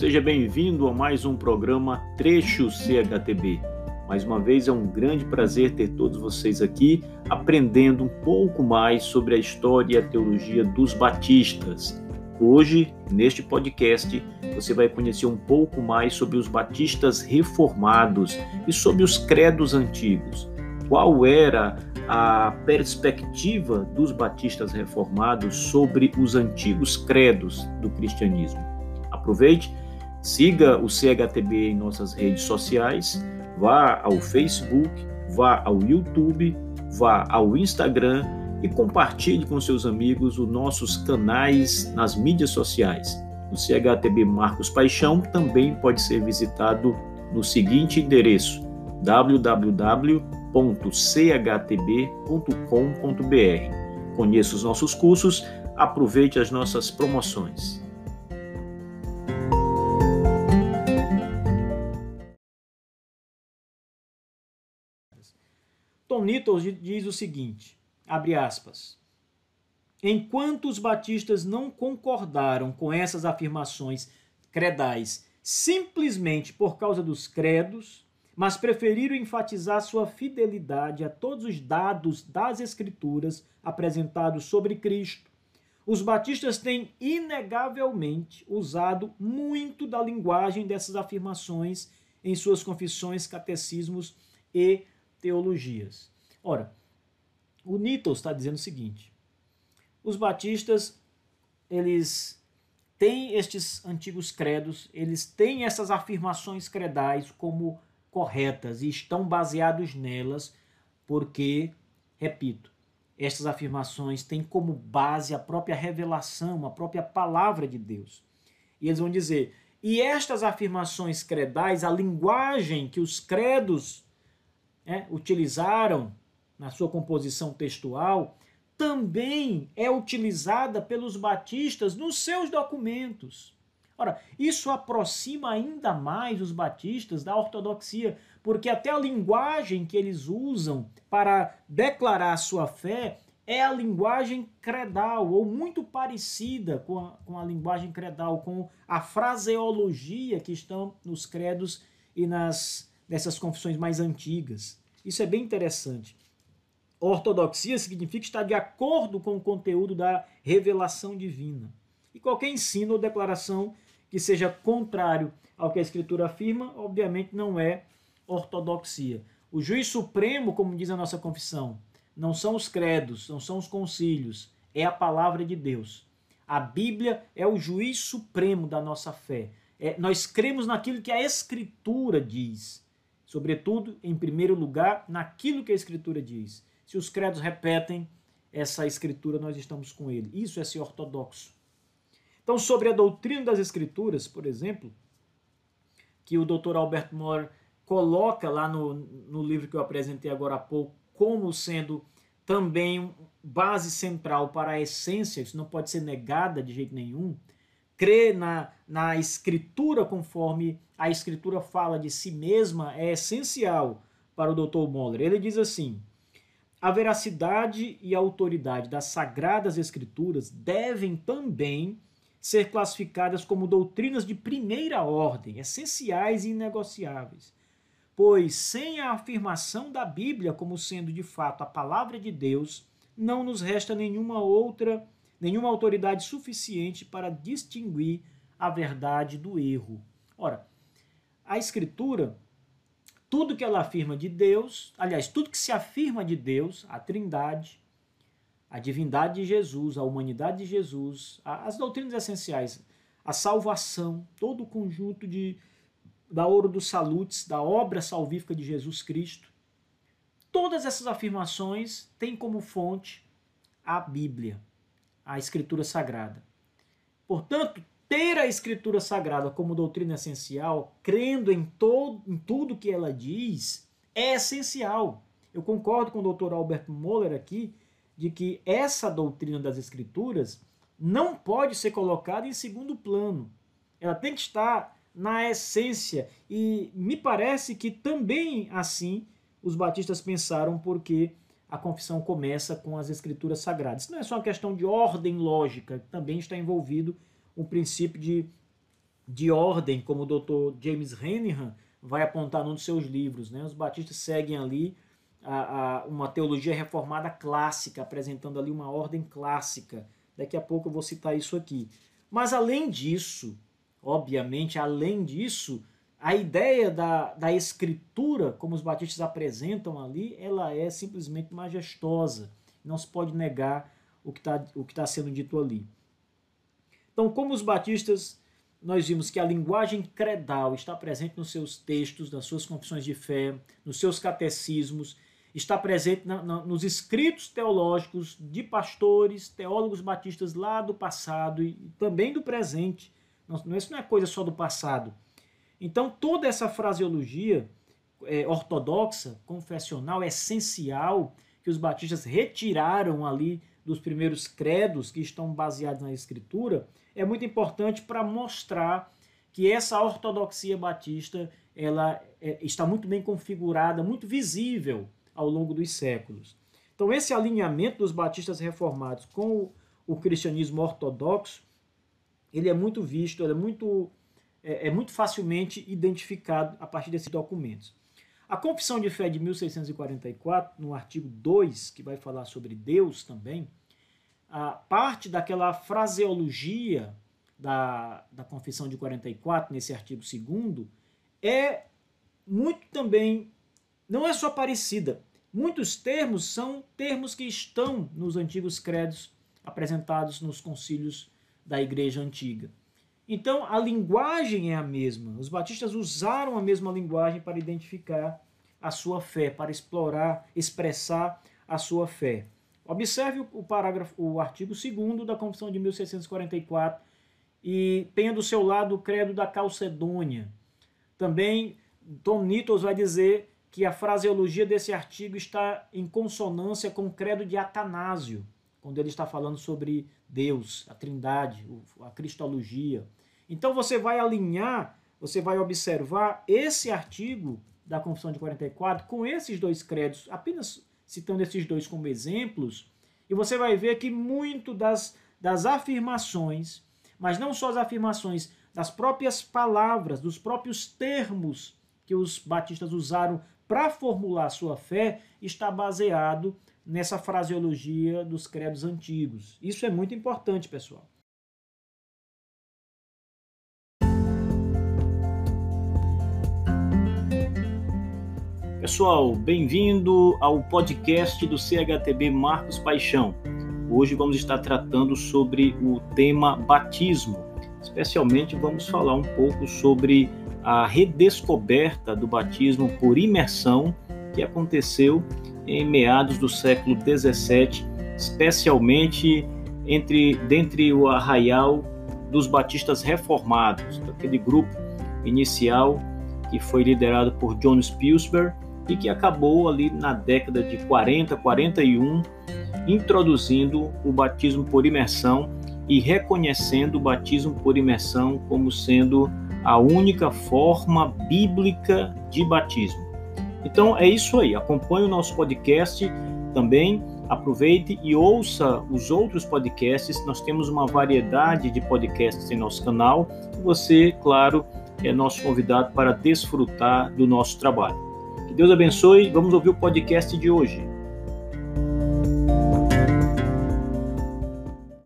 Seja bem-vindo a mais um programa Trecho CHTB. Mais uma vez é um grande prazer ter todos vocês aqui aprendendo um pouco mais sobre a história e a teologia dos batistas. Hoje, neste podcast, você vai conhecer um pouco mais sobre os batistas reformados e sobre os credos antigos. Qual era a perspectiva dos batistas reformados sobre os antigos credos do cristianismo? Aproveite, siga o CHTB em nossas redes sociais, vá ao Facebook, vá ao YouTube, vá ao Instagram e compartilhe com seus amigos os nossos canais nas mídias sociais. O CHTB Marcos Paixão também pode ser visitado no seguinte endereço: www.chtb.com.br. Conheça os nossos cursos, aproveite as nossas promoções. Tom Nichols diz o seguinte: abre aspas. Enquanto os batistas não concordaram com essas afirmações credais simplesmente por causa dos credos, mas preferiram enfatizar sua fidelidade a todos os dados das Escrituras apresentados sobre Cristo, os batistas têm inegavelmente usado muito da linguagem dessas afirmações em suas confissões, catecismos e teologias. Ora, o Nitos está dizendo o seguinte: os batistas, eles têm estes antigos credos, eles têm essas afirmações credais como corretas e estão baseados nelas, porque, repito, estas afirmações têm como base a própria revelação, a própria palavra de Deus. E eles vão dizer: e estas afirmações credais, a linguagem que os credos é, utilizaram na sua composição textual, também é utilizada pelos batistas nos seus documentos. Ora, isso aproxima ainda mais os batistas da ortodoxia, porque até a linguagem que eles usam para declarar sua fé é a linguagem credal, ou muito parecida com a, com a linguagem credal, com a fraseologia que estão nos credos e nas dessas confissões mais antigas. Isso é bem interessante. Ortodoxia significa estar de acordo com o conteúdo da revelação divina. E qualquer ensino ou declaração que seja contrário ao que a Escritura afirma, obviamente não é ortodoxia. O juiz supremo, como diz a nossa confissão, não são os credos, não são os concílios, é a palavra de Deus. A Bíblia é o juiz supremo da nossa fé. É, nós cremos naquilo que a Escritura diz sobretudo, em primeiro lugar, naquilo que a Escritura diz. Se os credos repetem essa Escritura, nós estamos com ele. Isso é ser ortodoxo. Então, sobre a doutrina das Escrituras, por exemplo, que o Dr. Albert Moore coloca lá no, no livro que eu apresentei agora há pouco, como sendo também base central para a essência, isso não pode ser negada de jeito nenhum, crer na, na escritura conforme a escritura fala de si mesma é essencial para o Dr. Moller. Ele diz assim: a veracidade e a autoridade das sagradas escrituras devem também ser classificadas como doutrinas de primeira ordem, essenciais e inegociáveis. Pois sem a afirmação da Bíblia como sendo de fato a palavra de Deus, não nos resta nenhuma outra nenhuma autoridade suficiente para distinguir a verdade do erro. Ora, a Escritura, tudo que ela afirma de Deus, aliás, tudo que se afirma de Deus, a Trindade, a divindade de Jesus, a humanidade de Jesus, as doutrinas essenciais, a salvação, todo o conjunto de, da ouro dos salutes, da obra salvífica de Jesus Cristo, todas essas afirmações têm como fonte a Bíblia a Escritura Sagrada. Portanto, ter a Escritura Sagrada como doutrina essencial, crendo em, todo, em tudo que ela diz, é essencial. Eu concordo com o Dr. Albert Moller aqui de que essa doutrina das Escrituras não pode ser colocada em segundo plano. Ela tem que estar na essência. E me parece que também assim os batistas pensaram, porque a confissão começa com as escrituras sagradas. Isso não é só uma questão de ordem lógica, também está envolvido um princípio de, de ordem, como o Dr. James Renihan vai apontar num dos seus livros. Né? Os batistas seguem ali a, a, uma teologia reformada clássica, apresentando ali uma ordem clássica. Daqui a pouco eu vou citar isso aqui. Mas além disso, obviamente, além disso, a ideia da, da escritura, como os batistas apresentam ali, ela é simplesmente majestosa. Não se pode negar o que está tá sendo dito ali. Então, como os batistas, nós vimos que a linguagem credal está presente nos seus textos, nas suas confissões de fé, nos seus catecismos, está presente na, na, nos escritos teológicos de pastores, teólogos batistas lá do passado e também do presente. Não, isso não é coisa só do passado. Então, toda essa fraseologia é, ortodoxa, confessional, essencial, que os batistas retiraram ali dos primeiros credos que estão baseados na Escritura, é muito importante para mostrar que essa ortodoxia batista ela é, está muito bem configurada, muito visível ao longo dos séculos. Então, esse alinhamento dos batistas reformados com o, o cristianismo ortodoxo, ele é muito visto, ele é muito, é, é muito facilmente identificado a partir desses documentos. A Confissão de Fé de 1644, no artigo 2, que vai falar sobre Deus também, a parte daquela fraseologia da, da Confissão de 44, nesse artigo 2, é muito também, não é só parecida, Muitos termos são termos que estão nos antigos credos apresentados nos concílios da Igreja Antiga. Então, a linguagem é a mesma. Os batistas usaram a mesma linguagem para identificar a sua fé, para explorar, expressar a sua fé. Observe o parágrafo, o artigo 2 da Confissão de 1644 e tenha do seu lado o credo da Calcedônia. Também Tom Nitos vai dizer que a fraseologia desse artigo está em consonância com o credo de Atanásio, quando ele está falando sobre Deus, a Trindade, a Cristologia. Então você vai alinhar, você vai observar esse artigo da Confissão de 44 com esses dois credos, apenas citando esses dois como exemplos, e você vai ver que muito das, das afirmações, mas não só as afirmações, das próprias palavras, dos próprios termos que os batistas usaram para formular sua fé está baseado nessa fraseologia dos credos antigos. Isso é muito importante, pessoal. Pessoal, bem-vindo ao podcast do CHTB Marcos Paixão. Hoje vamos estar tratando sobre o tema batismo. Especialmente vamos falar um pouco sobre a redescoberta do batismo por imersão que aconteceu em meados do século XVII, especialmente entre dentre o arraial dos batistas reformados, daquele grupo inicial que foi liderado por John Spilsberg e que acabou ali na década de 40, 41, introduzindo o batismo por imersão e reconhecendo o batismo por imersão como sendo a única forma bíblica de batismo. Então é isso aí. Acompanhe o nosso podcast também. Aproveite e ouça os outros podcasts. Nós temos uma variedade de podcasts em nosso canal. Você, claro, é nosso convidado para desfrutar do nosso trabalho. Deus abençoe. Vamos ouvir o podcast de hoje.